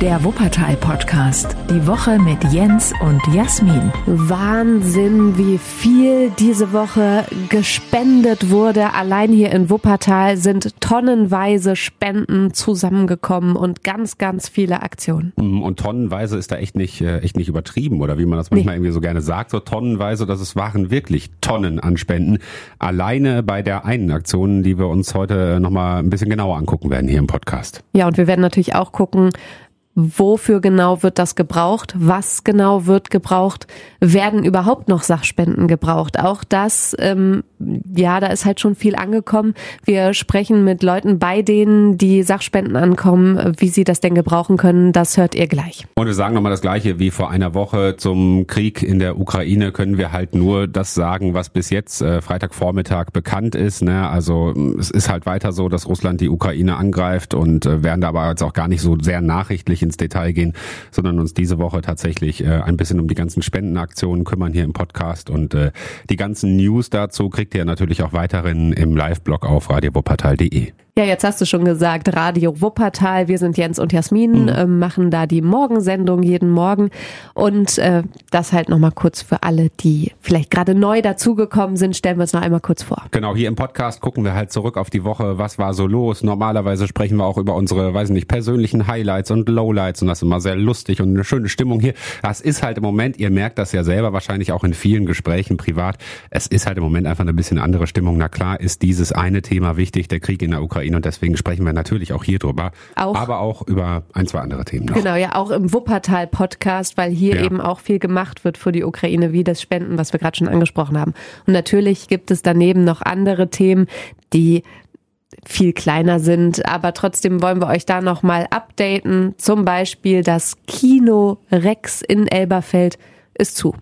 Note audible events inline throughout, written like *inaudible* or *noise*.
Der Wuppertal-Podcast. Die Woche mit Jens und Jasmin. Wahnsinn, wie viel diese Woche gespendet wurde. Allein hier in Wuppertal sind tonnenweise Spenden zusammengekommen und ganz, ganz viele Aktionen. Mm, und tonnenweise ist da echt nicht, äh, echt nicht übertrieben oder wie man das manchmal nee. irgendwie so gerne sagt. So tonnenweise, dass es waren wirklich Tonnen an Spenden. Alleine bei der einen Aktion, die wir uns heute nochmal ein bisschen genauer angucken werden hier im Podcast. Ja, und wir werden natürlich auch gucken, wofür genau wird das gebraucht, was genau wird gebraucht, werden überhaupt noch Sachspenden gebraucht. Auch das, ähm, ja, da ist halt schon viel angekommen. Wir sprechen mit Leuten, bei denen die Sachspenden ankommen, wie sie das denn gebrauchen können, das hört ihr gleich. Und wir sagen nochmal das Gleiche wie vor einer Woche zum Krieg in der Ukraine, können wir halt nur das sagen, was bis jetzt äh, Freitagvormittag bekannt ist. Ne? Also es ist halt weiter so, dass Russland die Ukraine angreift und äh, werden da aber jetzt auch gar nicht so sehr nachrichtlich ins Detail gehen, sondern uns diese Woche tatsächlich äh, ein bisschen um die ganzen Spendenaktionen kümmern hier im Podcast und äh, die ganzen News dazu kriegt ihr natürlich auch weiterhin im Live-Blog auf radiowuppertal.de. Ja, jetzt hast du schon gesagt, Radio Wuppertal. Wir sind Jens und Jasmin, mhm. äh, machen da die Morgensendung jeden Morgen. Und äh, das halt nochmal kurz für alle, die vielleicht gerade neu dazugekommen sind, stellen wir uns noch einmal kurz vor. Genau, hier im Podcast gucken wir halt zurück auf die Woche. Was war so los? Normalerweise sprechen wir auch über unsere, weiß nicht, persönlichen Highlights und Lowlights und das ist immer sehr lustig und eine schöne Stimmung hier. Das ist halt im Moment, ihr merkt das ja selber wahrscheinlich auch in vielen Gesprächen privat. Es ist halt im Moment einfach eine bisschen andere Stimmung. Na klar ist dieses eine Thema wichtig, der Krieg in der Ukraine Ukraine und deswegen sprechen wir natürlich auch hier drüber, auch, aber auch über ein, zwei andere Themen noch. Genau, ja, auch im Wuppertal-Podcast, weil hier ja. eben auch viel gemacht wird für die Ukraine, wie das Spenden, was wir gerade schon angesprochen haben. Und natürlich gibt es daneben noch andere Themen, die viel kleiner sind, aber trotzdem wollen wir euch da nochmal updaten. Zum Beispiel das Kino Rex in Elberfeld ist zu.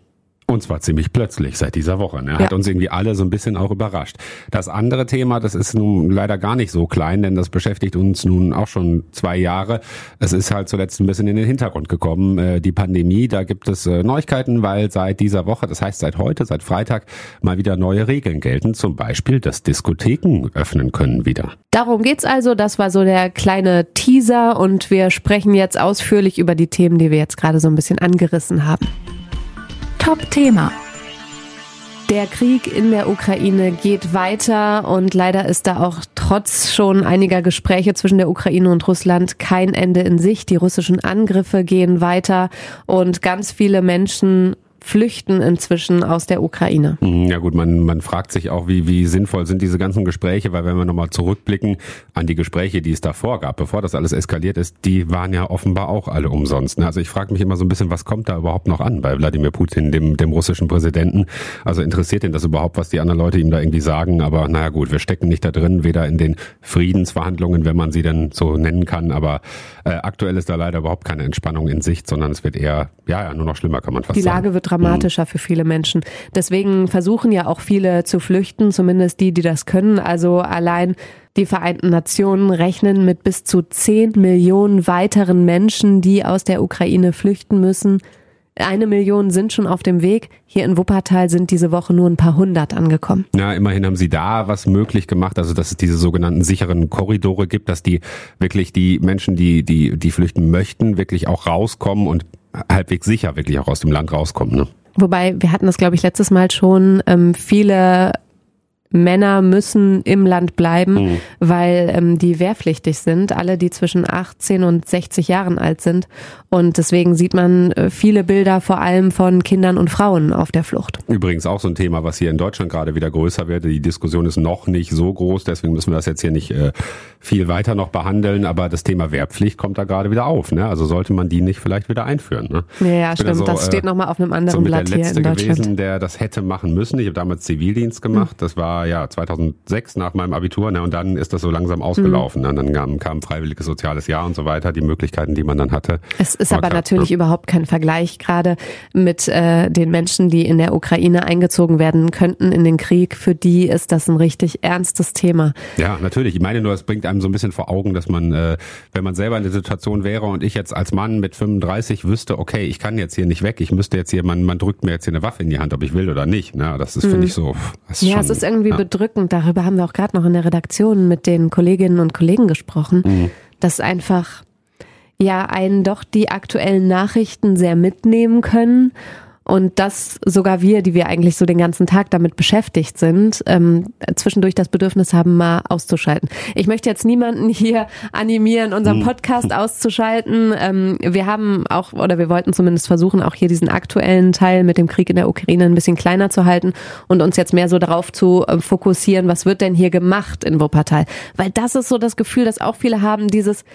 Und zwar ziemlich plötzlich seit dieser Woche. Ne? Hat ja. uns irgendwie alle so ein bisschen auch überrascht. Das andere Thema, das ist nun leider gar nicht so klein, denn das beschäftigt uns nun auch schon zwei Jahre. Es ist halt zuletzt ein bisschen in den Hintergrund gekommen. Äh, die Pandemie, da gibt es äh, Neuigkeiten, weil seit dieser Woche, das heißt seit heute, seit Freitag, mal wieder neue Regeln gelten. Zum Beispiel, dass Diskotheken öffnen können wieder. Darum geht's also. Das war so der kleine Teaser und wir sprechen jetzt ausführlich über die Themen, die wir jetzt gerade so ein bisschen angerissen haben. Top-Thema. Der Krieg in der Ukraine geht weiter und leider ist da auch trotz schon einiger Gespräche zwischen der Ukraine und Russland kein Ende in Sicht. Die russischen Angriffe gehen weiter und ganz viele Menschen flüchten inzwischen aus der Ukraine. Mhm, ja gut, man, man fragt sich auch, wie, wie sinnvoll sind diese ganzen Gespräche, weil wenn wir nochmal zurückblicken an die Gespräche, die es davor gab, bevor das alles eskaliert ist, die waren ja offenbar auch alle umsonst. Ne? Also ich frage mich immer so ein bisschen, was kommt da überhaupt noch an bei Wladimir Putin, dem, dem russischen Präsidenten? Also interessiert ihn das überhaupt, was die anderen Leute ihm da irgendwie sagen? Aber naja gut, wir stecken nicht da drin, weder in den Friedensverhandlungen, wenn man sie denn so nennen kann, aber äh, aktuell ist da leider überhaupt keine Entspannung in Sicht, sondern es wird eher, ja, ja, nur noch schlimmer, kann man fast die sagen. Lage wird dramatischer für viele Menschen. Deswegen versuchen ja auch viele zu flüchten, zumindest die, die das können. Also allein die Vereinten Nationen rechnen mit bis zu 10 Millionen weiteren Menschen, die aus der Ukraine flüchten müssen. Eine Million sind schon auf dem Weg. Hier in Wuppertal sind diese Woche nur ein paar hundert angekommen. Ja, immerhin haben Sie da was möglich gemacht, also dass es diese sogenannten sicheren Korridore gibt, dass die wirklich die Menschen, die die die flüchten möchten, wirklich auch rauskommen und halbwegs sicher wirklich auch aus dem Land rauskommen. Ne? Wobei, wir hatten das, glaube ich, letztes Mal schon, ähm, viele Männer müssen im Land bleiben, mhm. weil ähm, die wehrpflichtig sind, alle, die zwischen 18 und 60 Jahren alt sind. Und deswegen sieht man äh, viele Bilder vor allem von Kindern und Frauen auf der Flucht. Übrigens auch so ein Thema, was hier in Deutschland gerade wieder größer wird. Die Diskussion ist noch nicht so groß, deswegen müssen wir das jetzt hier nicht äh, viel weiter noch behandeln. Aber das Thema Wehrpflicht kommt da gerade wieder auf. Ne? Also sollte man die nicht vielleicht wieder einführen. Ne? Ja, ja stimmt. Also, das steht äh, nochmal auf einem anderen so Blatt hier in Deutschland. gewesen, der das hätte machen müssen. Ich habe damals Zivildienst gemacht. Mhm. Das war ja 2006 nach meinem Abitur ne, und dann ist das so langsam ausgelaufen. Mhm. Dann kam, kam freiwilliges soziales Jahr und so weiter, die Möglichkeiten, die man dann hatte. Es ist aber, aber natürlich ja. überhaupt kein Vergleich gerade mit äh, den Menschen, die in der Ukraine eingezogen werden könnten in den Krieg. Für die ist das ein richtig ernstes Thema. Ja, natürlich. Ich meine nur, es bringt einem so ein bisschen vor Augen, dass man, äh, wenn man selber in der Situation wäre und ich jetzt als Mann mit 35 wüsste, okay, ich kann jetzt hier nicht weg, ich müsste jetzt hier, man, man drückt mir jetzt hier eine Waffe in die Hand, ob ich will oder nicht. Ne? Das ist, mhm. finde ich so. ja, schon, es ist irgendwie ja. bedrückend bedrückend. Darüber haben wir auch gerade noch in der Redaktion mit den Kolleginnen und Kollegen gesprochen, mhm. dass einfach ja einen doch die aktuellen Nachrichten sehr mitnehmen können und dass sogar wir, die wir eigentlich so den ganzen Tag damit beschäftigt sind, ähm, zwischendurch das Bedürfnis haben, mal auszuschalten. Ich möchte jetzt niemanden hier animieren, unseren hm. Podcast *laughs* auszuschalten. Ähm, wir haben auch, oder wir wollten zumindest versuchen, auch hier diesen aktuellen Teil mit dem Krieg in der Ukraine ein bisschen kleiner zu halten und uns jetzt mehr so darauf zu äh, fokussieren, was wird denn hier gemacht in Wuppertal? Weil das ist so das Gefühl, dass auch viele haben, dieses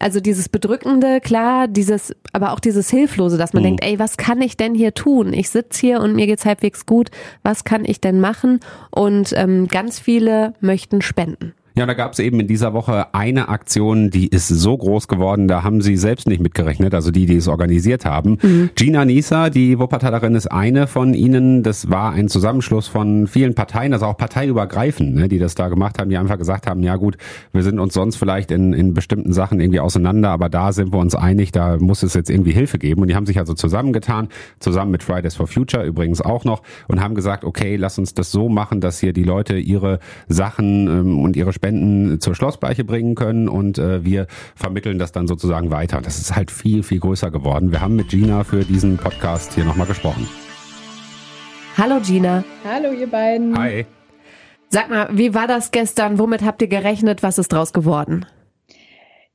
also dieses Bedrückende, klar, dieses, aber auch dieses Hilflose, dass man mhm. denkt, ey, was kann ich denn hier tun? Ich sitze hier und mir geht's halbwegs gut. Was kann ich denn machen? Und ähm, ganz viele möchten spenden. Ja, da gab es eben in dieser Woche eine Aktion, die ist so groß geworden, da haben sie selbst nicht mitgerechnet, also die, die es organisiert haben. Mhm. Gina Nisa, die Wuppertalerin, ist eine von ihnen. Das war ein Zusammenschluss von vielen Parteien, also auch parteiübergreifend, ne, die das da gemacht haben, die einfach gesagt haben, ja gut, wir sind uns sonst vielleicht in, in bestimmten Sachen irgendwie auseinander, aber da sind wir uns einig, da muss es jetzt irgendwie Hilfe geben. Und die haben sich also zusammengetan, zusammen mit Fridays for Future übrigens auch noch, und haben gesagt, okay, lass uns das so machen, dass hier die Leute ihre Sachen ähm, und ihre Spenden zur Schlossbleiche bringen können und äh, wir vermitteln das dann sozusagen weiter. Das ist halt viel, viel größer geworden. Wir haben mit Gina für diesen Podcast hier nochmal gesprochen. Hallo Gina. Hallo ihr beiden. Hi. Sag mal, wie war das gestern? Womit habt ihr gerechnet? Was ist draus geworden?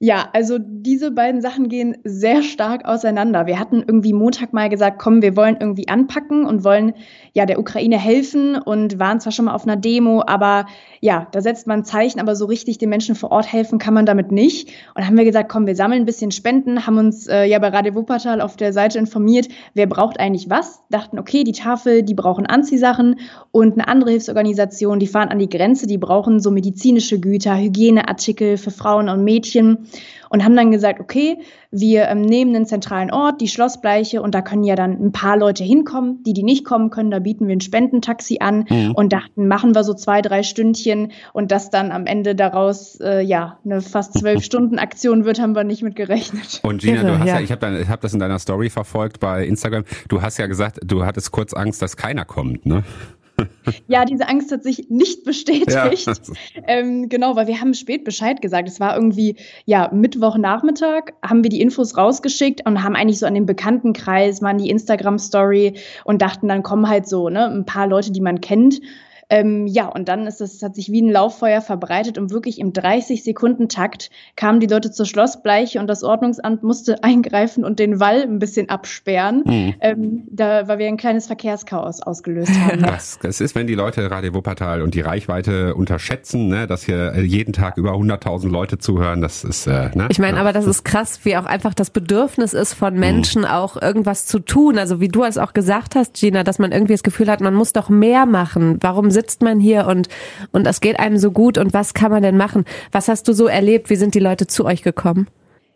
Ja, also diese beiden Sachen gehen sehr stark auseinander. Wir hatten irgendwie Montag mal gesagt, komm, wir wollen irgendwie anpacken und wollen ja der Ukraine helfen und waren zwar schon mal auf einer Demo, aber ja, da setzt man Zeichen, aber so richtig den Menschen vor Ort helfen kann man damit nicht. Und haben wir gesagt, komm, wir sammeln ein bisschen Spenden, haben uns äh, ja bei Radio Wuppertal auf der Seite informiert, wer braucht eigentlich was. Dachten, okay, die Tafel, die brauchen Anziehsachen und eine andere Hilfsorganisation, die fahren an die Grenze, die brauchen so medizinische Güter, Hygieneartikel für Frauen und Mädchen und haben dann gesagt, okay, wir ähm, nehmen einen zentralen Ort, die Schlossbleiche, und da können ja dann ein paar Leute hinkommen. Die, die nicht kommen können, da bieten wir ein Spendentaxi an mhm. und dachten, machen wir so zwei, drei Stündchen und dass dann am Ende daraus äh, ja eine fast zwölf *laughs* Stunden Aktion wird, haben wir nicht mit gerechnet. Und Gina, du hast ja, ja ich habe hab das in deiner Story verfolgt bei Instagram. Du hast ja gesagt, du hattest kurz Angst, dass keiner kommt, ne? *laughs* ja, diese Angst hat sich nicht bestätigt. Ja. Ähm, genau, weil wir haben spät Bescheid gesagt. Es war irgendwie, ja, Mittwochnachmittag haben wir die Infos rausgeschickt und haben eigentlich so an den Bekanntenkreis in die Instagram-Story und dachten, dann kommen halt so, ne, ein paar Leute, die man kennt. Ähm, ja, und dann ist es, hat sich wie ein Lauffeuer verbreitet und wirklich im 30-Sekunden-Takt kamen die Leute zur Schlossbleiche und das Ordnungsamt musste *laughs* eingreifen und den Wall ein bisschen absperren, mhm. ähm, da, weil wir ein kleines Verkehrschaos ausgelöst haben. *laughs* Das, das ist, wenn die Leute Radio Wuppertal und die Reichweite unterschätzen, ne, dass hier jeden Tag über 100.000 Leute zuhören, das ist, äh, ne? Ich meine, ja. aber das ist krass, wie auch einfach das Bedürfnis ist von mhm. Menschen mhm. auch irgendwas zu tun. Also wie du es auch gesagt hast, Gina, dass man irgendwie das Gefühl hat, man muss doch mehr machen. Warum sitzt man hier und, und es geht einem so gut und was kann man denn machen? Was hast du so erlebt? Wie sind die Leute zu euch gekommen?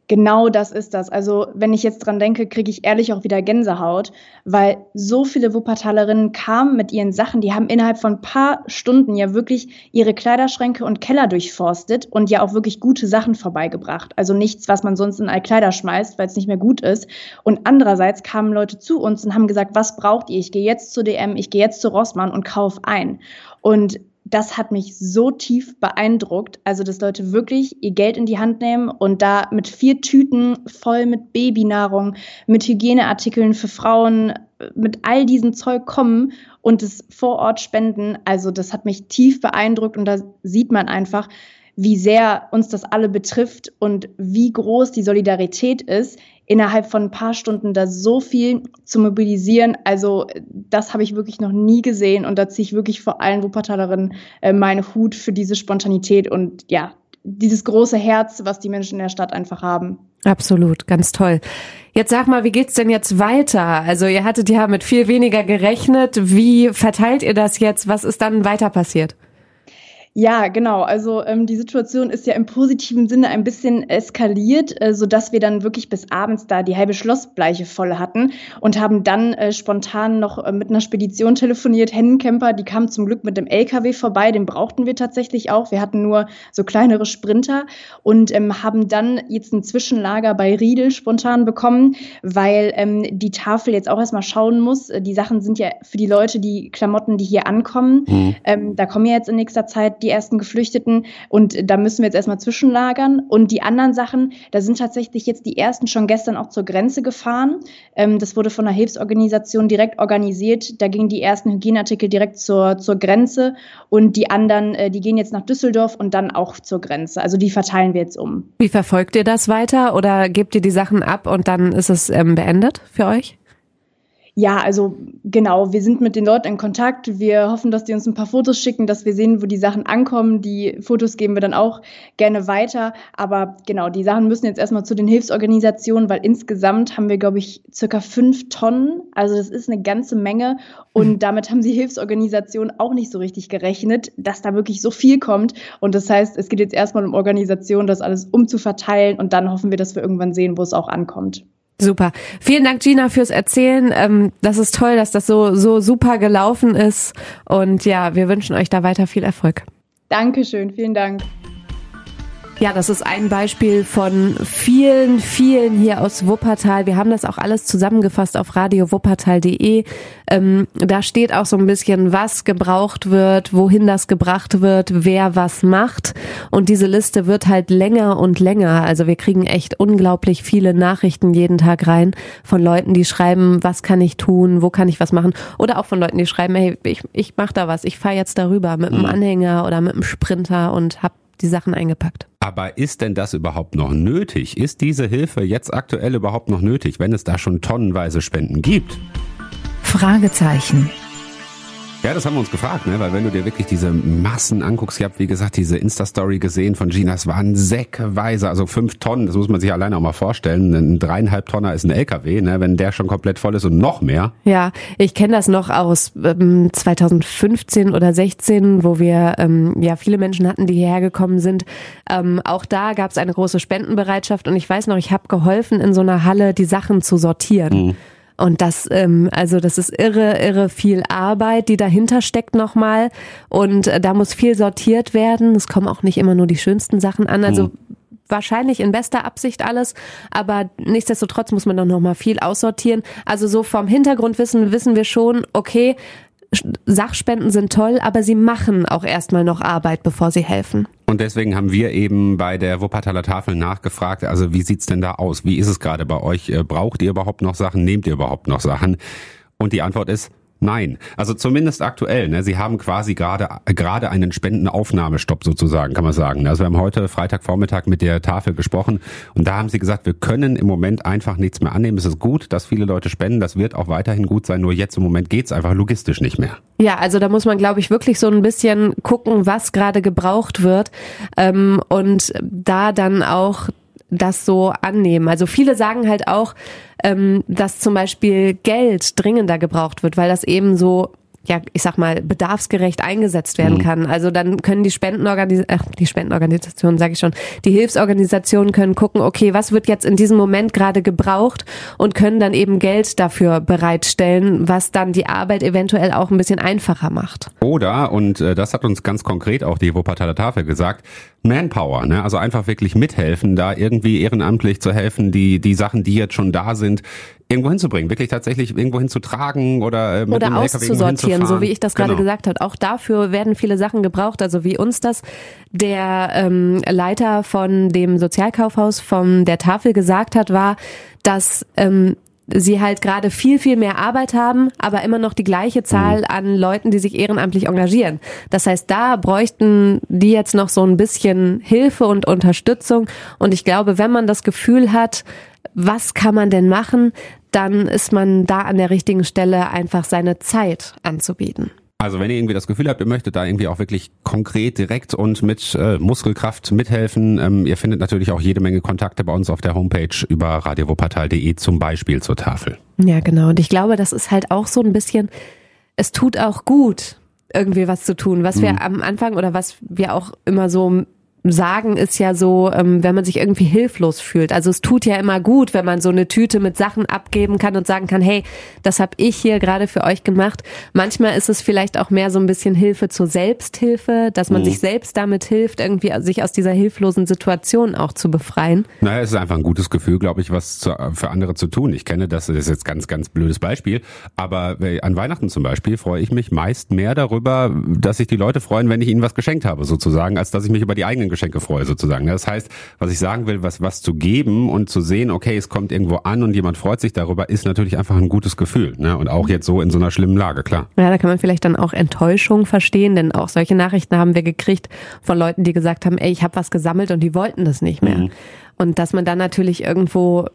Genau das ist das. Also wenn ich jetzt dran denke, kriege ich ehrlich auch wieder Gänsehaut, weil so viele Wuppertalerinnen kamen mit ihren Sachen, die haben innerhalb von ein paar Stunden ja wirklich ihre Kleiderschränke und Keller durchforstet und ja auch wirklich gute Sachen vorbeigebracht. Also nichts, was man sonst in Altkleider schmeißt, weil es nicht mehr gut ist. Und andererseits kamen Leute zu uns und haben gesagt, was braucht ihr? Ich gehe jetzt zu DM, ich gehe jetzt zu Rossmann und kauf ein. Und das hat mich so tief beeindruckt. Also, dass Leute wirklich ihr Geld in die Hand nehmen und da mit vier Tüten voll mit Babynahrung, mit Hygieneartikeln für Frauen, mit all diesem Zeug kommen und es vor Ort spenden. Also, das hat mich tief beeindruckt und da sieht man einfach, wie sehr uns das alle betrifft und wie groß die Solidarität ist, innerhalb von ein paar Stunden da so viel zu mobilisieren. Also das habe ich wirklich noch nie gesehen und da ziehe ich wirklich vor allen Wuppertalerinnen äh, meinen Hut für diese Spontanität und ja, dieses große Herz, was die Menschen in der Stadt einfach haben. Absolut, ganz toll. Jetzt sag mal, wie geht's denn jetzt weiter? Also ihr hattet ja mit viel weniger gerechnet. Wie verteilt ihr das jetzt? Was ist dann weiter passiert? Ja, genau. Also ähm, die Situation ist ja im positiven Sinne ein bisschen eskaliert, äh, sodass wir dann wirklich bis abends da die halbe Schlossbleiche voll hatten und haben dann äh, spontan noch äh, mit einer Spedition telefoniert. Hennencamper, die kam zum Glück mit dem LKW vorbei, den brauchten wir tatsächlich auch. Wir hatten nur so kleinere Sprinter und ähm, haben dann jetzt ein Zwischenlager bei Riedel spontan bekommen, weil ähm, die Tafel jetzt auch erstmal schauen muss. Äh, die Sachen sind ja für die Leute, die Klamotten, die hier ankommen. Mhm. Da kommen ja jetzt in nächster Zeit die die ersten Geflüchteten und da müssen wir jetzt erstmal zwischenlagern. Und die anderen Sachen, da sind tatsächlich jetzt die ersten schon gestern auch zur Grenze gefahren. Ähm, das wurde von einer Hilfsorganisation direkt organisiert. Da gingen die ersten Hygieneartikel direkt zur, zur Grenze und die anderen, äh, die gehen jetzt nach Düsseldorf und dann auch zur Grenze. Also die verteilen wir jetzt um. Wie verfolgt ihr das weiter oder gebt ihr die Sachen ab und dann ist es ähm, beendet für euch? Ja, also genau, wir sind mit den Leuten in Kontakt. Wir hoffen, dass die uns ein paar Fotos schicken, dass wir sehen, wo die Sachen ankommen. Die Fotos geben wir dann auch gerne weiter. Aber genau, die Sachen müssen jetzt erstmal zu den Hilfsorganisationen, weil insgesamt haben wir, glaube ich, circa fünf Tonnen. Also das ist eine ganze Menge. Und mhm. damit haben die Hilfsorganisationen auch nicht so richtig gerechnet, dass da wirklich so viel kommt. Und das heißt, es geht jetzt erstmal um Organisation, das alles umzuverteilen. Und dann hoffen wir, dass wir irgendwann sehen, wo es auch ankommt. Super. Vielen Dank, Gina, fürs Erzählen. Ähm, das ist toll, dass das so, so super gelaufen ist. Und ja, wir wünschen euch da weiter viel Erfolg. Dankeschön. Vielen Dank. Ja, das ist ein Beispiel von vielen, vielen hier aus Wuppertal. Wir haben das auch alles zusammengefasst auf radiowuppertal.de. Ähm, da steht auch so ein bisschen, was gebraucht wird, wohin das gebracht wird, wer was macht. Und diese Liste wird halt länger und länger. Also wir kriegen echt unglaublich viele Nachrichten jeden Tag rein von Leuten, die schreiben, was kann ich tun, wo kann ich was machen. Oder auch von Leuten, die schreiben, hey, ich, ich mach da was, ich fahre jetzt darüber mit einem mhm. Anhänger oder mit einem Sprinter und hab die Sachen eingepackt. Aber ist denn das überhaupt noch nötig? Ist diese Hilfe jetzt aktuell überhaupt noch nötig, wenn es da schon tonnenweise Spenden gibt? Fragezeichen. Ja, das haben wir uns gefragt, ne? weil wenn du dir wirklich diese Massen anguckst, ich habe wie gesagt diese Insta-Story gesehen von Gina, es waren säckeweise, also fünf Tonnen, das muss man sich alleine auch mal vorstellen. Ein dreieinhalb Tonner ist ein LKW, ne? wenn der schon komplett voll ist und noch mehr. Ja, ich kenne das noch aus ähm, 2015 oder 16, wo wir ähm, ja viele Menschen hatten, die hierher gekommen sind. Ähm, auch da gab es eine große Spendenbereitschaft und ich weiß noch, ich habe geholfen, in so einer Halle die Sachen zu sortieren. Mhm. Und das, ähm, also das ist irre, irre viel Arbeit, die dahinter steckt nochmal. Und äh, da muss viel sortiert werden. Es kommen auch nicht immer nur die schönsten Sachen an. Also mhm. wahrscheinlich in bester Absicht alles, aber nichtsdestotrotz muss man dann nochmal viel aussortieren. Also so vom Hintergrundwissen wissen wir schon, okay, Sachspenden sind toll, aber sie machen auch erstmal noch Arbeit, bevor sie helfen. Und deswegen haben wir eben bei der Wuppertaler Tafel nachgefragt, also wie sieht's denn da aus? Wie ist es gerade bei euch? Äh, braucht ihr überhaupt noch Sachen? Nehmt ihr überhaupt noch Sachen? Und die Antwort ist, Nein, also zumindest aktuell. Ne? Sie haben quasi gerade gerade einen Spendenaufnahmestopp sozusagen, kann man sagen. Also wir haben heute Freitagvormittag mit der Tafel gesprochen und da haben sie gesagt, wir können im Moment einfach nichts mehr annehmen. Es ist gut, dass viele Leute spenden. Das wird auch weiterhin gut sein. Nur jetzt im Moment geht's einfach logistisch nicht mehr. Ja, also da muss man, glaube ich, wirklich so ein bisschen gucken, was gerade gebraucht wird ähm, und da dann auch das so annehmen. Also viele sagen halt auch, ähm, dass zum Beispiel Geld dringender gebraucht wird, weil das eben so ja, ich sag mal, bedarfsgerecht eingesetzt werden mhm. kann. Also dann können die Spendenorganisationen, die Spendenorganisationen, sage ich schon, die Hilfsorganisationen können gucken, okay, was wird jetzt in diesem Moment gerade gebraucht und können dann eben Geld dafür bereitstellen, was dann die Arbeit eventuell auch ein bisschen einfacher macht. Oder, und äh, das hat uns ganz konkret auch die Wuppertaler Tafel gesagt, Manpower, ne? also einfach wirklich mithelfen, da irgendwie ehrenamtlich zu helfen, die, die Sachen, die jetzt schon da sind, irgendwo hinzubringen, wirklich tatsächlich irgendwo hinzutragen oder äh, mit oder auszusortieren, so wie ich das gerade genau. gesagt habe. Auch dafür werden viele Sachen gebraucht, also wie uns das der ähm, Leiter von dem Sozialkaufhaus von der Tafel gesagt hat, war, dass ähm, sie halt gerade viel, viel mehr Arbeit haben, aber immer noch die gleiche Zahl mhm. an Leuten, die sich ehrenamtlich engagieren. Das heißt, da bräuchten die jetzt noch so ein bisschen Hilfe und Unterstützung. Und ich glaube, wenn man das Gefühl hat, was kann man denn machen, dann ist man da an der richtigen Stelle einfach seine Zeit anzubieten. Also wenn ihr irgendwie das Gefühl habt, ihr möchtet da irgendwie auch wirklich konkret, direkt und mit äh, Muskelkraft mithelfen, ähm, ihr findet natürlich auch jede Menge Kontakte bei uns auf der Homepage über radiowuppertal.de zum Beispiel zur Tafel. Ja, genau. Und ich glaube, das ist halt auch so ein bisschen, es tut auch gut, irgendwie was zu tun, was wir mhm. am Anfang oder was wir auch immer so sagen, ist ja so, ähm, wenn man sich irgendwie hilflos fühlt. Also es tut ja immer gut, wenn man so eine Tüte mit Sachen abgeben kann und sagen kann, hey, das habe ich hier gerade für euch gemacht. Manchmal ist es vielleicht auch mehr so ein bisschen Hilfe zur Selbsthilfe, dass man mhm. sich selbst damit hilft, irgendwie sich aus dieser hilflosen Situation auch zu befreien. Naja, es ist einfach ein gutes Gefühl, glaube ich, was zu, für andere zu tun. Ich kenne das, das ist jetzt ganz, ganz blödes Beispiel, aber an Weihnachten zum Beispiel freue ich mich meist mehr darüber, dass sich die Leute freuen, wenn ich ihnen was geschenkt habe, sozusagen, als dass ich mich über die eigenen Geschenke freue sozusagen. Das heißt, was ich sagen will, was, was zu geben und zu sehen, okay, es kommt irgendwo an und jemand freut sich darüber, ist natürlich einfach ein gutes Gefühl. Ne? Und auch jetzt so in so einer schlimmen Lage, klar. Ja, da kann man vielleicht dann auch Enttäuschung verstehen, denn auch solche Nachrichten haben wir gekriegt von Leuten, die gesagt haben, ey, ich habe was gesammelt und die wollten das nicht mehr. Mhm. Und dass man dann natürlich irgendwo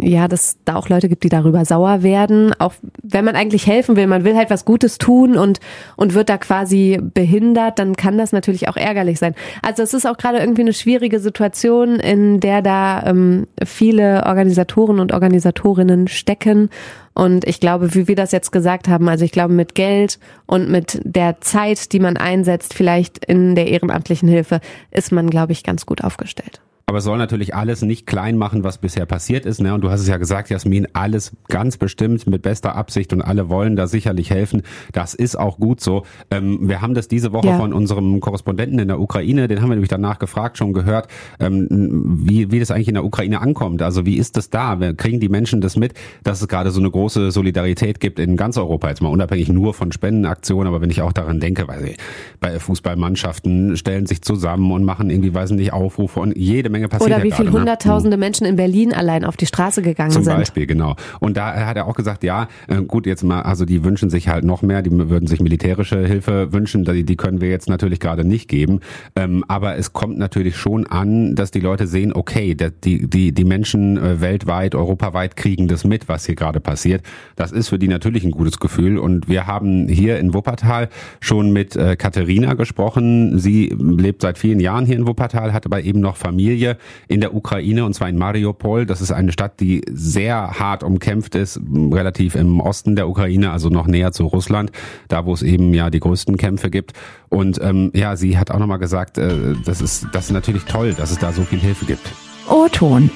ja, dass da auch Leute gibt, die darüber sauer werden, auch wenn man eigentlich helfen will, man will halt was Gutes tun und und wird da quasi behindert, dann kann das natürlich auch ärgerlich sein. Also es ist auch gerade irgendwie eine schwierige Situation, in der da ähm, viele Organisatoren und Organisatorinnen stecken und ich glaube, wie wir das jetzt gesagt haben, also ich glaube, mit Geld und mit der Zeit, die man einsetzt, vielleicht in der ehrenamtlichen Hilfe, ist man, glaube ich, ganz gut aufgestellt. Aber es soll natürlich alles nicht klein machen, was bisher passiert ist. Ne? Und du hast es ja gesagt, Jasmin, alles ganz bestimmt mit bester Absicht und alle wollen da sicherlich helfen. Das ist auch gut so. Ähm, wir haben das diese Woche ja. von unserem Korrespondenten in der Ukraine, den haben wir nämlich danach gefragt, schon gehört, ähm, wie, wie das eigentlich in der Ukraine ankommt. Also wie ist das da? Kriegen die Menschen das mit, dass es gerade so eine große Solidarität gibt in ganz Europa, jetzt mal unabhängig nur von Spendenaktionen, aber wenn ich auch daran denke, weil bei Fußballmannschaften stellen sich zusammen und machen irgendwie, weiß nicht, Aufrufe und jede Menge passiert. Oder wie ja viele ne? hunderttausende Menschen in Berlin allein auf die Straße gegangen Zum sind. Zum Beispiel, genau. Und da hat er auch gesagt, ja, äh, gut, jetzt mal, also die wünschen sich halt noch mehr, die würden sich militärische Hilfe wünschen, die, die können wir jetzt natürlich gerade nicht geben. Ähm, aber es kommt natürlich schon an, dass die Leute sehen, okay, die, die, die Menschen äh, weltweit, europaweit kriegen das mit, was hier gerade passiert. Das ist für die natürlich ein gutes Gefühl. Und wir haben hier in Wuppertal schon mit äh, Katharina gesprochen. Sie lebt seit vielen Jahren hier in Wuppertal, hat aber eben noch Familie Familie in der Ukraine und zwar in Mariupol. Das ist eine Stadt, die sehr hart umkämpft ist, relativ im Osten der Ukraine, also noch näher zu Russland, da wo es eben ja die größten Kämpfe gibt. Und ähm, ja, sie hat auch nochmal gesagt, äh, das ist das ist natürlich toll, dass es da so viel Hilfe gibt. O-Ton.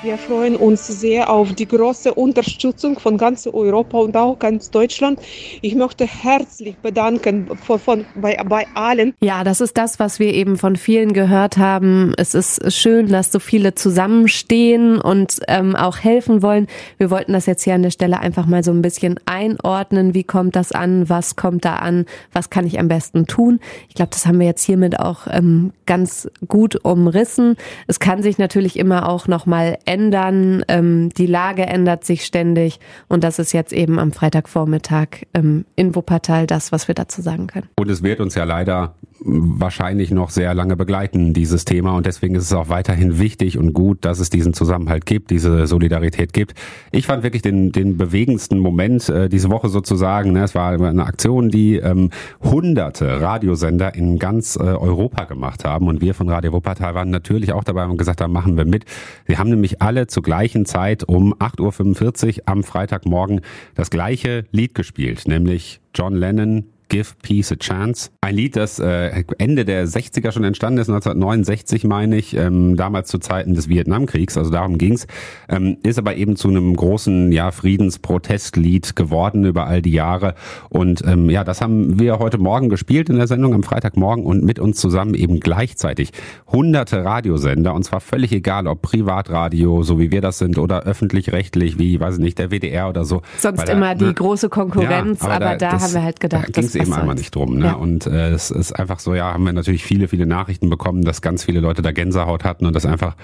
Wir freuen uns sehr auf die große Unterstützung von ganz Europa und auch ganz Deutschland. Ich möchte herzlich bedanken von, von, bei, bei allen. Ja, das ist das, was wir eben von vielen gehört haben. Es ist schön, dass so viele zusammenstehen und ähm, auch helfen wollen. Wir wollten das jetzt hier an der Stelle einfach mal so ein bisschen einordnen. Wie kommt das an? Was kommt da an? Was kann ich am besten tun? Ich glaube, das haben wir jetzt hiermit auch ähm, ganz gut umrissen. Es kann sich natürlich immer auch noch mal ändern. Ähm, die Lage ändert sich ständig und das ist jetzt eben am Freitagvormittag ähm, in Wuppertal das, was wir dazu sagen können. Und es wird uns ja leider wahrscheinlich noch sehr lange begleiten, dieses Thema. Und deswegen ist es auch weiterhin wichtig und gut, dass es diesen Zusammenhalt gibt, diese Solidarität gibt. Ich fand wirklich den, den bewegendsten Moment äh, diese Woche sozusagen. Ne, es war eine Aktion, die ähm, hunderte Radiosender in ganz äh, Europa gemacht haben. Und wir von Radio Wuppertal waren natürlich auch dabei und gesagt haben, machen wir mit. Sie haben nämlich alle zur gleichen Zeit um 8.45 Uhr am Freitagmorgen das gleiche Lied gespielt, nämlich John Lennon Give Peace a Chance. Ein Lied, das äh, Ende der 60er schon entstanden ist, 1969 meine ich, ähm, damals zu Zeiten des Vietnamkriegs, also darum ging's, ähm, ist aber eben zu einem großen ja, Friedensprotestlied geworden über all die Jahre. Und ähm, ja, das haben wir heute Morgen gespielt in der Sendung am Freitagmorgen und mit uns zusammen eben gleichzeitig hunderte Radiosender und zwar völlig egal, ob Privatradio, so wie wir das sind, oder öffentlich-rechtlich, wie, weiß ich nicht, der WDR oder so. Sonst immer die ne, große Konkurrenz, ja, aber, aber, da, da haben wir halt gedacht, da eben einmal nicht drum. Ne? Ja. Und äh, es ist einfach so, ja, haben wir natürlich viele, viele Nachrichten bekommen, dass ganz viele Leute da Gänsehaut hatten und das einfach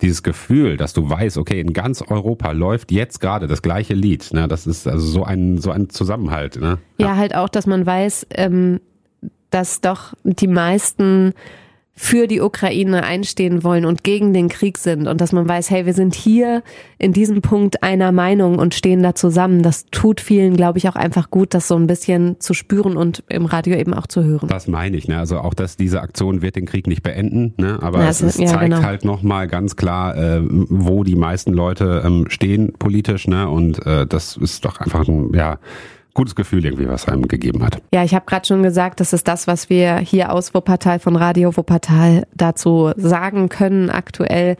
dieses Gefühl, dass du weißt, okay, in ganz Europa läuft jetzt gerade das gleiche Lied. Ne? Das ist also so ein so ein Zusammenhalt. Ne? Ja, ja halt auch, dass man weiß, ähm, dass doch die meisten für die Ukraine einstehen wollen und gegen den Krieg sind und dass man weiß, hey, wir sind hier in diesem Punkt einer Meinung und stehen da zusammen. Das tut vielen, glaube ich, auch einfach gut, das so ein bisschen zu spüren und im Radio eben auch zu hören. Das meine ich, ne? Also auch, dass diese Aktion wird den Krieg nicht beenden, ne? Aber ja, es, es ja, zeigt genau. halt nochmal ganz klar, äh, wo die meisten Leute ähm, stehen politisch, ne? Und äh, das ist doch einfach ein, ja, gutes Gefühl irgendwie, was einem gegeben hat. Ja, ich habe gerade schon gesagt, das ist das, was wir hier aus Wuppertal von Radio Wuppertal dazu sagen können aktuell.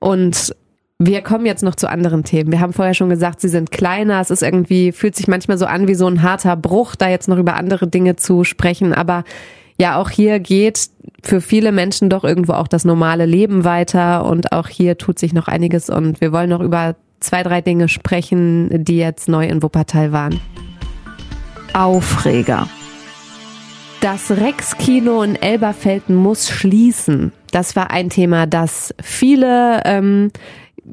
Und wir kommen jetzt noch zu anderen Themen. Wir haben vorher schon gesagt, sie sind kleiner. Es ist irgendwie, fühlt sich manchmal so an wie so ein harter Bruch, da jetzt noch über andere Dinge zu sprechen. Aber ja, auch hier geht für viele Menschen doch irgendwo auch das normale Leben weiter. Und auch hier tut sich noch einiges. Und wir wollen noch über zwei, drei Dinge sprechen, die jetzt neu in Wuppertal waren. Aufreger. Das Rex-Kino in Elberfelden muss schließen. Das war ein Thema, das viele ähm,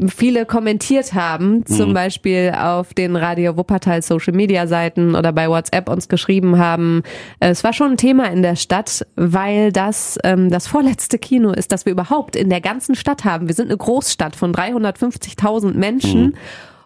viele kommentiert haben, zum mhm. Beispiel auf den Radio Wuppertal Social Media Seiten oder bei WhatsApp uns geschrieben haben. Es war schon ein Thema in der Stadt, weil das ähm, das vorletzte Kino ist, das wir überhaupt in der ganzen Stadt haben. Wir sind eine Großstadt von 350.000 Menschen. Mhm.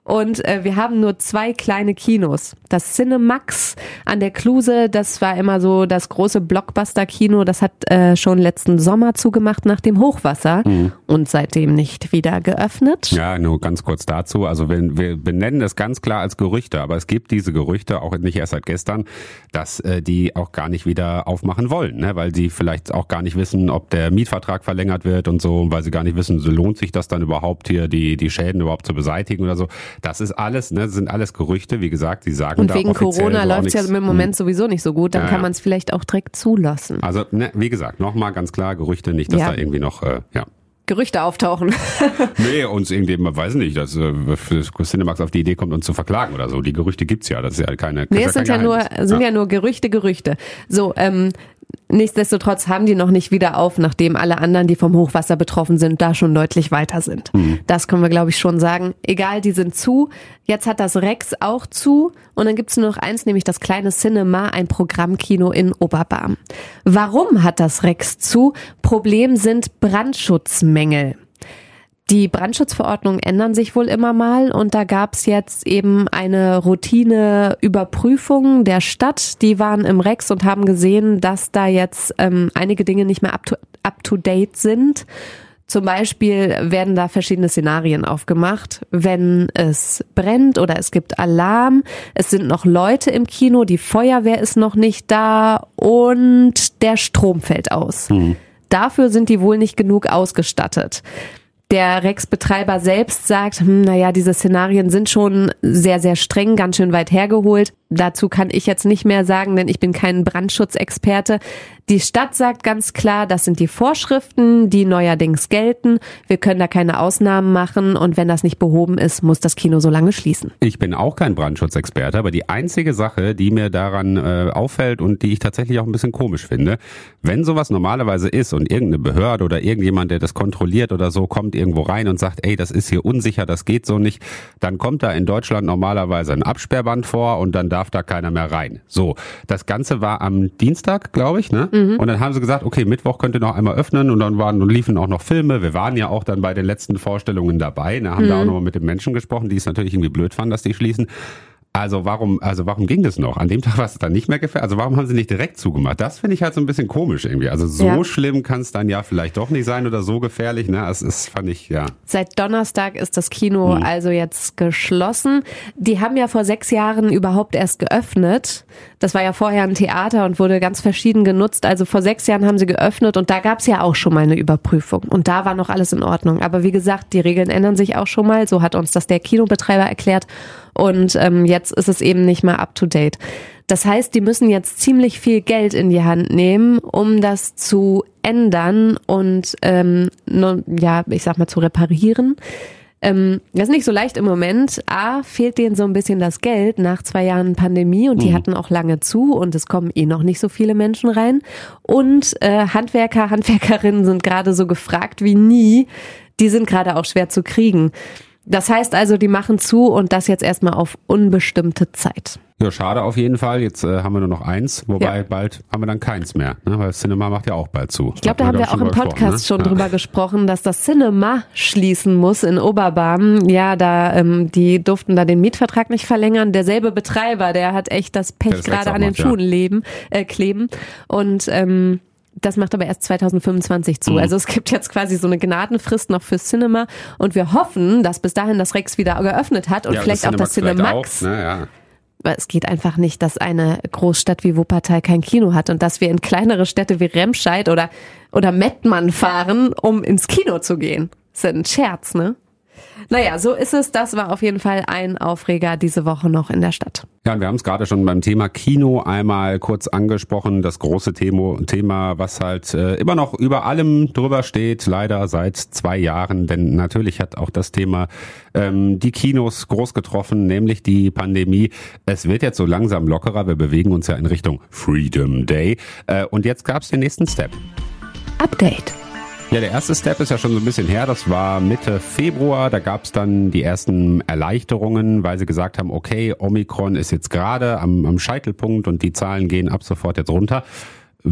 Und äh, wir haben nur zwei kleine Kinos. Das Cinemax an der Kluse, das war immer so das große Blockbuster-Kino. Das hat äh, schon letzten Sommer zugemacht nach dem Hochwasser mhm. und seitdem nicht wieder geöffnet. Ja, nur ganz kurz dazu. Also wir, wir benennen es ganz klar als Gerüchte, aber es gibt diese Gerüchte, auch nicht erst seit gestern, dass äh, die auch gar nicht wieder aufmachen wollen, ne? weil sie vielleicht auch gar nicht wissen, ob der Mietvertrag verlängert wird und so, weil sie gar nicht wissen, so lohnt sich das dann überhaupt hier, die, die Schäden überhaupt zu beseitigen oder so. Das ist alles, ne, das sind alles Gerüchte, wie gesagt, die sagen Und wegen Corona läuft es ja im Moment sowieso nicht so gut, dann ja, kann man es vielleicht auch direkt zulassen. Also, ne, wie gesagt, nochmal ganz klar, Gerüchte nicht, dass ja. da irgendwie noch, äh, ja. Gerüchte auftauchen. *laughs* nee, uns irgendwie, man weiß nicht, dass äh, Cinemax auf die Idee kommt, uns zu verklagen oder so. Die Gerüchte gibt's ja, das ist ja keine Nee, es sind ja nur, sind ja. ja nur Gerüchte, Gerüchte. So, ähm, Nichtsdestotrotz haben die noch nicht wieder auf, nachdem alle anderen, die vom Hochwasser betroffen sind, da schon deutlich weiter sind. Mhm. Das können wir, glaube ich, schon sagen. Egal, die sind zu. Jetzt hat das Rex auch zu. Und dann gibt's nur noch eins, nämlich das kleine Cinema, ein Programmkino in Oberbarm. Warum hat das Rex zu? Problem sind Brandschutzmängel. Die Brandschutzverordnungen ändern sich wohl immer mal und da gab es jetzt eben eine Routineüberprüfung der Stadt. Die waren im Rex und haben gesehen, dass da jetzt ähm, einige Dinge nicht mehr up to, up sind. Zum Beispiel werden da verschiedene Szenarien aufgemacht, wenn es brennt oder es gibt Alarm. Es sind noch Leute im Kino, die Feuerwehr ist noch nicht da und der Strom fällt aus. Mhm. Dafür sind die wohl nicht genug ausgestattet. Der Rex-Betreiber selbst sagt, hm, naja, diese Szenarien sind schon sehr, sehr streng, ganz schön weit hergeholt. Dazu kann ich jetzt nicht mehr sagen, denn ich bin kein Brandschutzexperte. Die Stadt sagt ganz klar, das sind die Vorschriften, die neuerdings gelten. Wir können da keine Ausnahmen machen und wenn das nicht behoben ist, muss das Kino so lange schließen. Ich bin auch kein Brandschutzexperte, aber die einzige Sache, die mir daran äh, auffällt und die ich tatsächlich auch ein bisschen komisch finde, wenn sowas normalerweise ist und irgendeine Behörde oder irgendjemand, der das kontrolliert oder so, kommt irgendwo rein und sagt, ey, das ist hier unsicher, das geht so nicht, dann kommt da in Deutschland normalerweise ein Absperrband vor und dann darf da keiner mehr rein. So, das Ganze war am Dienstag, glaube ich, ne? Mhm. Und dann haben sie gesagt, okay, Mittwoch könnt ihr noch einmal öffnen und dann waren und liefen auch noch Filme. Wir waren ja auch dann bei den letzten Vorstellungen dabei, ne? haben mhm. da auch nochmal mit den Menschen gesprochen, die es natürlich irgendwie blöd fanden, dass die schließen. Also warum, also warum ging das noch? An dem Tag war es dann nicht mehr gefährlich. Also warum haben sie nicht direkt zugemacht? Das finde ich halt so ein bisschen komisch irgendwie. Also so ja. schlimm kann es dann ja vielleicht doch nicht sein oder so gefährlich. Ne, es ist fand ich ja. Seit Donnerstag ist das Kino hm. also jetzt geschlossen. Die haben ja vor sechs Jahren überhaupt erst geöffnet. Das war ja vorher ein Theater und wurde ganz verschieden genutzt. Also vor sechs Jahren haben sie geöffnet und da gab es ja auch schon mal eine Überprüfung und da war noch alles in Ordnung. Aber wie gesagt, die Regeln ändern sich auch schon mal. So hat uns das der Kinobetreiber erklärt und ähm, jetzt ist es eben nicht mehr up-to-date. Das heißt, die müssen jetzt ziemlich viel Geld in die Hand nehmen, um das zu ändern und ähm, nur, ja, ich sag mal zu reparieren. Ähm, das ist nicht so leicht im Moment. A, fehlt denen so ein bisschen das Geld nach zwei Jahren Pandemie und die mhm. hatten auch lange zu und es kommen eh noch nicht so viele Menschen rein. Und äh, Handwerker, *laughs* Handwerkerinnen sind gerade so gefragt wie nie. Die sind gerade auch schwer zu kriegen. Das heißt also, die machen zu und das jetzt erstmal auf unbestimmte Zeit. Ja, schade auf jeden Fall. Jetzt äh, haben wir nur noch eins, wobei ja. bald haben wir dann keins mehr, ne? weil Cinema macht ja auch bald zu. Ich glaube, da haben wir auch im Podcast ne? schon ja. drüber gesprochen, dass das Cinema schließen muss in Oberbarm. Ja, da ähm, die durften da den Mietvertrag nicht verlängern. Derselbe Betreiber, der hat echt das Pech gerade an den macht, Schuhen ja. leben, äh, kleben und ähm, das macht aber erst 2025 zu. Mhm. Also es gibt jetzt quasi so eine Gnadenfrist noch fürs Cinema und wir hoffen, dass bis dahin das Rex wieder geöffnet hat und ja, vielleicht auch das Cinemax. Auch, ne, ja. es geht einfach nicht, dass eine Großstadt wie Wuppertal kein Kino hat und dass wir in kleinere Städte wie Remscheid oder, oder Mettmann fahren, um ins Kino zu gehen. Das ist ja ein Scherz, ne? Naja, so ist es. Das war auf jeden Fall ein Aufreger diese Woche noch in der Stadt. Ja, und wir haben es gerade schon beim Thema Kino einmal kurz angesprochen. Das große Thema, Thema was halt äh, immer noch über allem drüber steht, leider seit zwei Jahren. Denn natürlich hat auch das Thema ähm, die Kinos groß getroffen, nämlich die Pandemie. Es wird jetzt so langsam lockerer. Wir bewegen uns ja in Richtung Freedom Day. Äh, und jetzt gab es den nächsten Step. Update. Ja, der erste Step ist ja schon so ein bisschen her. Das war Mitte Februar. Da gab es dann die ersten Erleichterungen, weil sie gesagt haben, okay, Omikron ist jetzt gerade am, am Scheitelpunkt und die Zahlen gehen ab sofort jetzt runter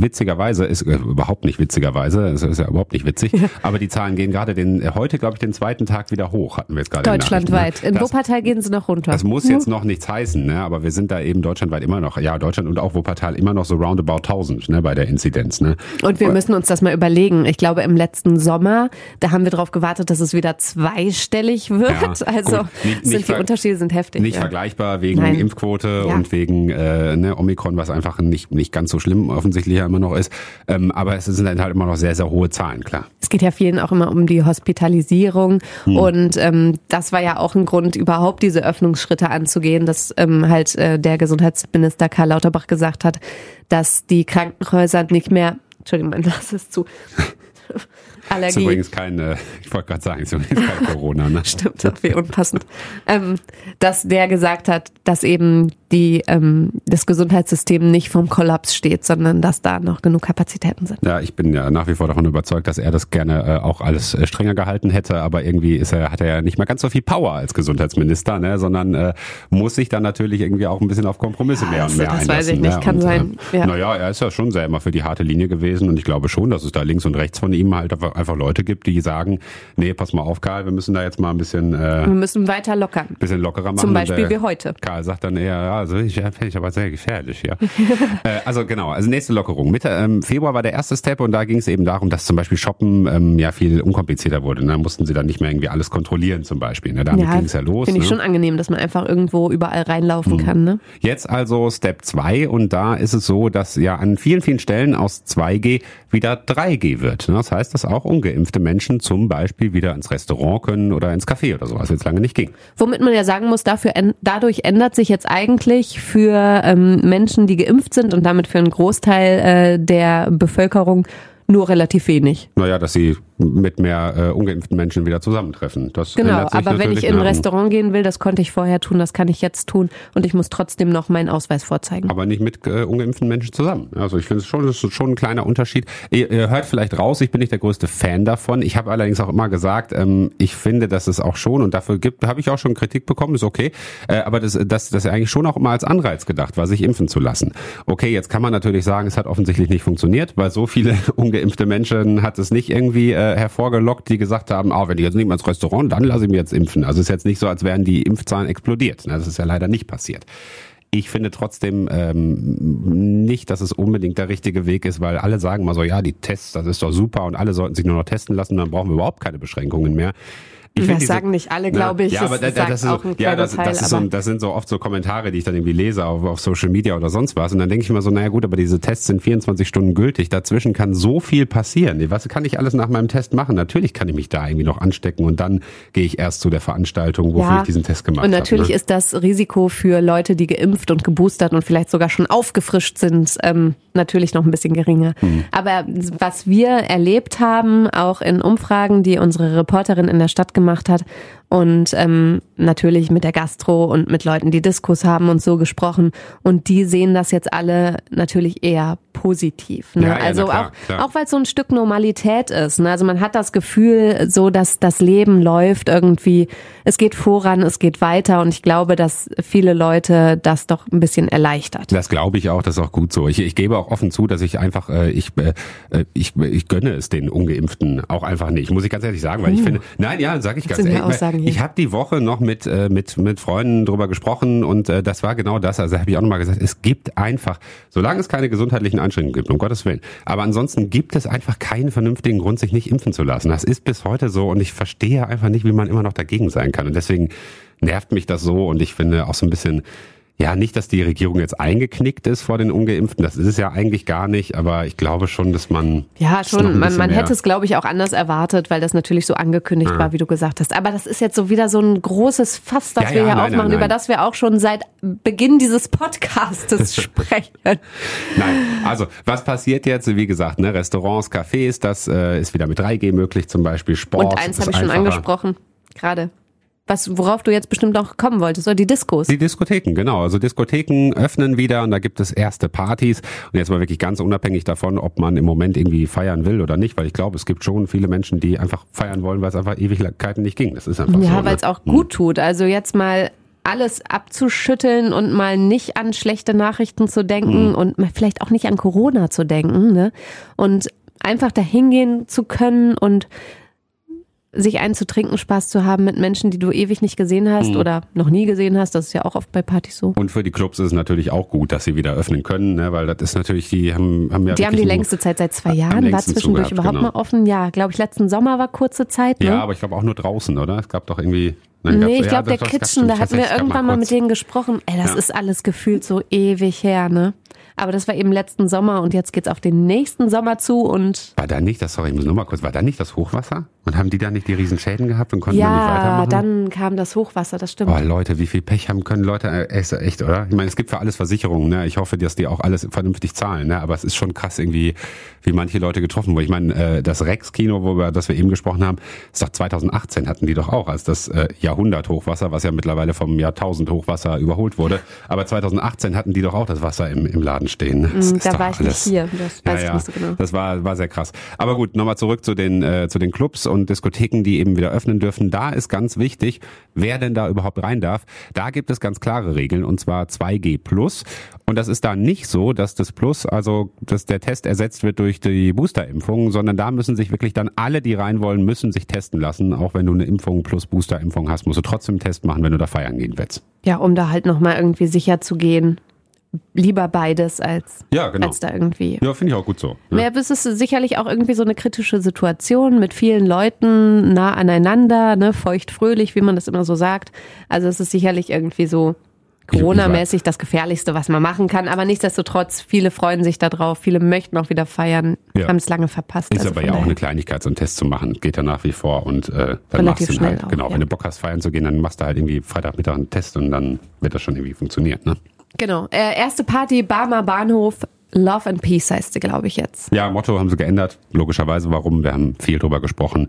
witzigerweise ist äh, überhaupt nicht witzigerweise, es ist ja überhaupt nicht witzig, ja. aber die Zahlen gehen gerade den äh, heute glaube ich den zweiten Tag wieder hoch, hatten wir jetzt gerade deutschlandweit. In, ne? in Wuppertal gehen sie noch runter. Das muss jetzt noch nichts heißen, ne, aber wir sind da eben deutschlandweit immer noch, ja, Deutschland und auch Wuppertal immer noch so roundabout 1000, ne, bei der Inzidenz, ne. Und wir müssen uns das mal überlegen. Ich glaube im letzten Sommer, da haben wir darauf gewartet, dass es wieder zweistellig wird. Ja, also nicht, sind die Unterschiede sind heftig. Nicht ja. vergleichbar wegen Nein. Impfquote und wegen äh, ne, Omikron, was einfach nicht nicht ganz so schlimm offensichtlich immer noch ist. Ähm, aber es sind halt immer noch sehr, sehr hohe Zahlen, klar. Es geht ja vielen auch immer um die Hospitalisierung. Hm. Und ähm, das war ja auch ein Grund, überhaupt diese Öffnungsschritte anzugehen, dass ähm, halt äh, der Gesundheitsminister Karl Lauterbach gesagt hat, dass die Krankenhäuser nicht mehr, Entschuldigung, mein Glas ist zu. *laughs* Allergie. Das ist übrigens kein, äh, ich wollte gerade sagen, ist übrigens kein *laughs* Corona. Ne? Stimmt, das wäre unpassend. Ähm, dass der gesagt hat, dass eben die, ähm, das Gesundheitssystem nicht vom Kollaps steht, sondern dass da noch genug Kapazitäten sind. Ja, ich bin ja nach wie vor davon überzeugt, dass er das gerne äh, auch alles äh, strenger gehalten hätte, aber irgendwie ist er, hat er ja nicht mehr ganz so viel Power als Gesundheitsminister, ne, sondern äh, muss sich dann natürlich irgendwie auch ein bisschen auf Kompromisse mehr und mehr das einlassen. Das weiß ich nicht, ne? kann und, sein. Äh, ja. Naja, er ist ja schon sehr immer für die harte Linie gewesen und ich glaube schon, dass es da links und rechts von ihm halt einfach Leute gibt, die sagen, nee, pass mal auf, Karl, wir müssen da jetzt mal ein bisschen äh, wir müssen weiter lockern. Bisschen lockerer machen. Zum Beispiel wie heute. Karl sagt dann eher, ja, also ich, ja, ich aber sehr gefährlich, ja. *laughs* äh, also genau, also nächste Lockerung. Mitte ähm, Februar war der erste Step und da ging es eben darum, dass zum Beispiel Shoppen ähm, ja viel unkomplizierter wurde. Da ne? mussten sie dann nicht mehr irgendwie alles kontrollieren zum Beispiel. Ne? Damit ja, ging es ja los. Finde ich ne? schon angenehm, dass man einfach irgendwo überall reinlaufen mhm. kann. Ne? Jetzt also Step 2 und da ist es so, dass ja an vielen, vielen Stellen aus 2G wieder 3G wird. Ne? Das heißt, dass auch ungeimpfte Menschen zum Beispiel wieder ins Restaurant können oder ins Café oder so, was jetzt lange nicht ging. Womit man ja sagen muss, dafür, dadurch ändert sich jetzt eigentlich für ähm, Menschen, die geimpft sind und damit für einen Großteil äh, der Bevölkerung nur relativ wenig. Naja, dass sie mit mehr äh, ungeimpften Menschen wieder zusammentreffen. Das genau, aber wenn ich in ein Restaurant gehen will, das konnte ich vorher tun, das kann ich jetzt tun und ich muss trotzdem noch meinen Ausweis vorzeigen. Aber nicht mit äh, ungeimpften Menschen zusammen. Also ich finde es schon, schon ein kleiner Unterschied. Ihr, ihr hört vielleicht raus, ich bin nicht der größte Fan davon. Ich habe allerdings auch immer gesagt, ähm, ich finde, dass es auch schon und dafür gibt, habe ich auch schon Kritik bekommen, ist okay. Äh, aber das, das, das ist eigentlich schon auch immer als Anreiz gedacht war, sich impfen zu lassen. Okay, jetzt kann man natürlich sagen, es hat offensichtlich nicht funktioniert, weil so viele *laughs* ungeimpfte Menschen hat es nicht irgendwie äh, hervorgelockt, die gesagt haben, ah, wenn ich jetzt nicht mehr ins Restaurant, dann lasse ich mich jetzt impfen. Also es ist jetzt nicht so, als wären die Impfzahlen explodiert. Das ist ja leider nicht passiert. Ich finde trotzdem ähm, nicht, dass es unbedingt der richtige Weg ist, weil alle sagen mal so, ja, die Tests, das ist doch super und alle sollten sich nur noch testen lassen, dann brauchen wir überhaupt keine Beschränkungen mehr. Ich das diese, sagen nicht alle, glaube ich. Ja, aber das, das, ist, ja, das, das, ist so, das sind so oft so Kommentare, die ich dann irgendwie lese auf, auf Social Media oder sonst was. Und dann denke ich mir so, naja gut, aber diese Tests sind 24 Stunden gültig. Dazwischen kann so viel passieren. Was kann ich alles nach meinem Test machen? Natürlich kann ich mich da irgendwie noch anstecken und dann gehe ich erst zu der Veranstaltung, wofür ja, ich diesen Test gemacht habe. Und natürlich hab, ne? ist das Risiko für Leute, die geimpft und geboostert und vielleicht sogar schon aufgefrischt sind, ähm, natürlich noch ein bisschen geringer. Hm. Aber was wir erlebt haben, auch in Umfragen, die unsere Reporterin in der Stadt gemacht hat, und ähm, natürlich mit der Gastro und mit Leuten, die Diskus haben und so gesprochen. Und die sehen das jetzt alle natürlich eher positiv. Ne? Ja, ja, also klar, auch, klar. auch weil es so ein Stück Normalität ist. Ne? Also man hat das Gefühl, so dass das Leben läuft irgendwie, es geht voran, es geht weiter und ich glaube, dass viele Leute das doch ein bisschen erleichtert. Das glaube ich auch, das ist auch gut so. Ich, ich gebe auch offen zu, dass ich einfach, äh, ich, äh, ich, ich gönne es den Ungeimpften auch einfach nicht, muss ich ganz ehrlich sagen, weil ich uh. finde, nein, ja, sage ich ganz ehrlich, ich habe die Woche noch mit, äh, mit, mit Freunden drüber gesprochen und äh, das war genau das, also habe ich auch nochmal gesagt, es gibt einfach, solange es keine gesundheitlichen Anstrengungen gibt, um Gottes Willen. Aber ansonsten gibt es einfach keinen vernünftigen Grund, sich nicht impfen zu lassen. Das ist bis heute so und ich verstehe einfach nicht, wie man immer noch dagegen sein kann. Und deswegen nervt mich das so und ich finde auch so ein bisschen, ja, nicht, dass die Regierung jetzt eingeknickt ist vor den Ungeimpften. Das ist es ja eigentlich gar nicht. Aber ich glaube schon, dass man. Ja, schon. Man, man hätte es, glaube ich, auch anders erwartet, weil das natürlich so angekündigt ja. war, wie du gesagt hast. Aber das ist jetzt so wieder so ein großes Fass, das ja, wir ja, hier nein, aufmachen, nein, nein. über das wir auch schon seit Beginn dieses Podcastes *laughs* sprechen. Nein. Also, was passiert jetzt? Wie gesagt, ne, Restaurants, Cafés, das äh, ist wieder mit 3G möglich, zum Beispiel Sport. Und eins habe ich schon angesprochen, gerade. Was, worauf du jetzt bestimmt noch kommen wolltest, oder die Diskos? Die Diskotheken, genau. Also Diskotheken öffnen wieder und da gibt es erste Partys. Und jetzt mal wirklich ganz unabhängig davon, ob man im Moment irgendwie feiern will oder nicht, weil ich glaube, es gibt schon viele Menschen, die einfach feiern wollen, weil es einfach Ewigkeiten nicht ging. Das ist einfach ja, so. Ja, weil es ne? auch gut hm. tut. Also jetzt mal alles abzuschütteln und mal nicht an schlechte Nachrichten zu denken mhm. und vielleicht auch nicht an Corona zu denken, ne? Und einfach dahingehen zu können und sich einzutrinken, Spaß zu haben mit Menschen, die du ewig nicht gesehen hast mhm. oder noch nie gesehen hast. Das ist ja auch oft bei Partys so. Und für die Clubs ist es natürlich auch gut, dass sie wieder öffnen können, ne? weil das ist natürlich, die haben, haben ja. Die haben die längste Zeit seit zwei Jahren. War zwischendurch überhaupt genau. mal offen? Ja, glaube ich, letzten Sommer war kurze Zeit. Ne? Ja, aber ich glaube auch nur draußen, oder? Es gab doch irgendwie. Nein, nee, ich glaube, ja, der Kitchen, da hatten wir irgendwann mal mit denen gesprochen. Ey, das ja. ist alles gefühlt so ewig her, ne? Aber das war eben letzten Sommer und jetzt geht's auf den nächsten Sommer zu und. War da nicht das, sorry, ich muss nur mal kurz, war da nicht das Hochwasser? Und haben die da nicht die Riesenschäden gehabt und konnten ja, dann nicht weitermachen? Ja, dann kam das Hochwasser, das stimmt. Oh, Leute, wie viel Pech haben können Leute, äh, echt, oder? Ich meine, es gibt für alles Versicherungen, ne? Ich hoffe, dass die auch alles vernünftig zahlen, ne? Aber es ist schon krass irgendwie, wie manche Leute getroffen wurden. Ich meine, äh, das Rex-Kino, wo wir, das wir eben gesprochen haben, ist doch 2018 hatten die doch auch als das äh, Jahrhundert-Hochwasser, was ja mittlerweile vom Jahrtausend-Hochwasser überholt wurde. Aber 2018 hatten die doch auch das Wasser im, im Laden stehen. Ne? Das mm, da war ich alles, nicht hier, das weiß ja, ich nicht so genau. Das war, war sehr krass. Aber gut, nochmal zurück zu den, äh, zu den Clubs und Diskotheken, die eben wieder öffnen dürfen. Da ist ganz wichtig, wer denn da überhaupt rein darf. Da gibt es ganz klare Regeln und zwar 2G Plus. Und das ist da nicht so, dass das Plus, also dass der Test ersetzt wird durch die Boosterimpfung, sondern da müssen sich wirklich dann alle, die rein wollen, müssen sich testen lassen. Auch wenn du eine Impfung plus Boosterimpfung hast, musst du trotzdem einen Test machen, wenn du da feiern gehen willst. Ja, um da halt nochmal irgendwie sicher zu gehen, lieber beides als, ja, genau. als da irgendwie. Ja, finde ich auch gut so. Ja. Ja, es ist sicherlich auch irgendwie so eine kritische Situation mit vielen Leuten nah aneinander, ne, feucht fröhlich, wie man das immer so sagt. Also es ist sicherlich irgendwie so Corona-mäßig das Gefährlichste, was man machen kann. Aber nichtsdestotrotz, viele freuen sich darauf, viele möchten auch wieder feiern, ja. haben es lange verpasst. Ist also aber ja auch eine Kleinigkeit, so einen Test zu machen. Geht ja nach wie vor. Und äh, dann Relativ machst du halt, auch, genau, ja. wenn du Bock hast, feiern zu gehen, dann machst du halt irgendwie Freitagmittag einen Test und dann wird das schon irgendwie funktionieren. Ne? Genau. Äh, erste Party, Barmer Bahnhof. Love and Peace heißt sie, glaube ich, jetzt. Ja, Motto haben sie geändert. Logischerweise, warum? Wir haben viel drüber gesprochen.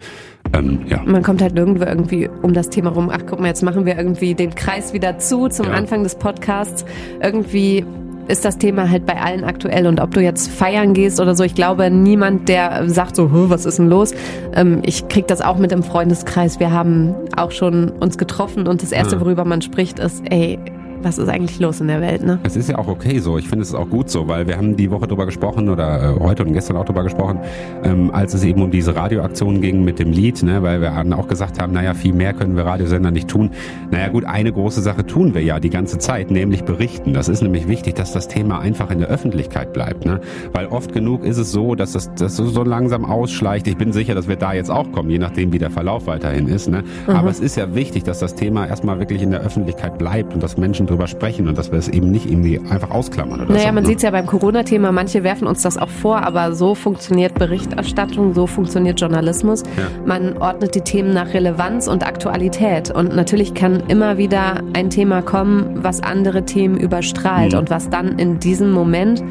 Ähm, ja. Man kommt halt nirgendwo irgendwie um das Thema rum. Ach, guck mal, jetzt machen wir irgendwie den Kreis wieder zu zum ja. Anfang des Podcasts. Irgendwie ist das Thema halt bei allen aktuell und ob du jetzt feiern gehst oder so, ich glaube niemand, der sagt so, was ist denn los? Ähm, ich krieg das auch mit im Freundeskreis. Wir haben auch schon uns getroffen und das erste, worüber man spricht, ist, ey, was ist eigentlich los in der Welt, ne? Es ist ja auch okay so. Ich finde es auch gut so, weil wir haben die Woche drüber gesprochen oder äh, heute und gestern auch drüber gesprochen, ähm, als es eben um diese Radioaktion ging mit dem Lied, ne, weil wir auch gesagt haben, naja, viel mehr können wir Radiosender nicht tun. Naja gut, eine große Sache tun wir ja die ganze Zeit, nämlich berichten. Das ist nämlich wichtig, dass das Thema einfach in der Öffentlichkeit bleibt, ne? Weil oft genug ist es so, dass das, das so langsam ausschleicht. Ich bin sicher, dass wir da jetzt auch kommen, je nachdem, wie der Verlauf weiterhin ist, ne? Mhm. Aber es ist ja wichtig, dass das Thema erstmal wirklich in der Öffentlichkeit bleibt und dass Menschen drüber sprechen und dass wir es eben nicht irgendwie einfach ausklammern oder Naja, so, man ne? sieht es ja beim Corona-Thema, manche werfen uns das auch vor, aber so funktioniert Berichterstattung, so funktioniert Journalismus. Ja. Man ordnet die Themen nach Relevanz und Aktualität und natürlich kann immer wieder ein Thema kommen, was andere Themen überstrahlt mhm. und was dann in diesem Moment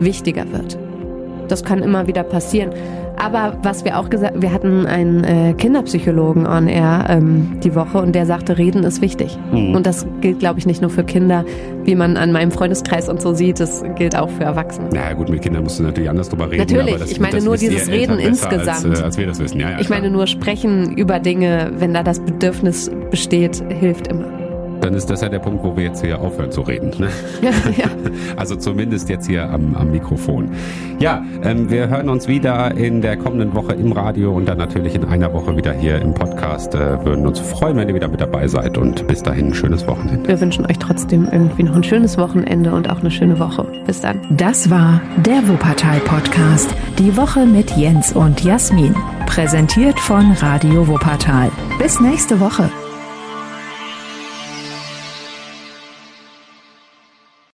wichtiger wird. Das kann immer wieder passieren. Aber was wir auch gesagt, wir hatten einen äh, Kinderpsychologen on air ähm, die Woche und der sagte, Reden ist wichtig. Mhm. Und das gilt, glaube ich, nicht nur für Kinder, wie man an meinem Freundeskreis und so sieht, das gilt auch für Erwachsene. Na gut, mit Kindern musst du natürlich anders drüber reden. Natürlich, das, ich meine nur dieses Reden insgesamt. Als, äh, als wir das wissen. Ja, ja, ich meine nur sprechen über Dinge, wenn da das Bedürfnis besteht, hilft immer dann ist das ja der Punkt, wo wir jetzt hier aufhören zu reden. Ne? Ja, ja. *laughs* Also zumindest jetzt hier am, am Mikrofon. Ja, ähm, wir hören uns wieder in der kommenden Woche im Radio und dann natürlich in einer Woche wieder hier im Podcast. Äh, würden uns freuen, wenn ihr wieder mit dabei seid und bis dahin ein schönes Wochenende. Wir wünschen euch trotzdem irgendwie noch ein schönes Wochenende und auch eine schöne Woche. Bis dann. Das war der Wuppertal Podcast. Die Woche mit Jens und Jasmin. Präsentiert von Radio Wuppertal. Bis nächste Woche.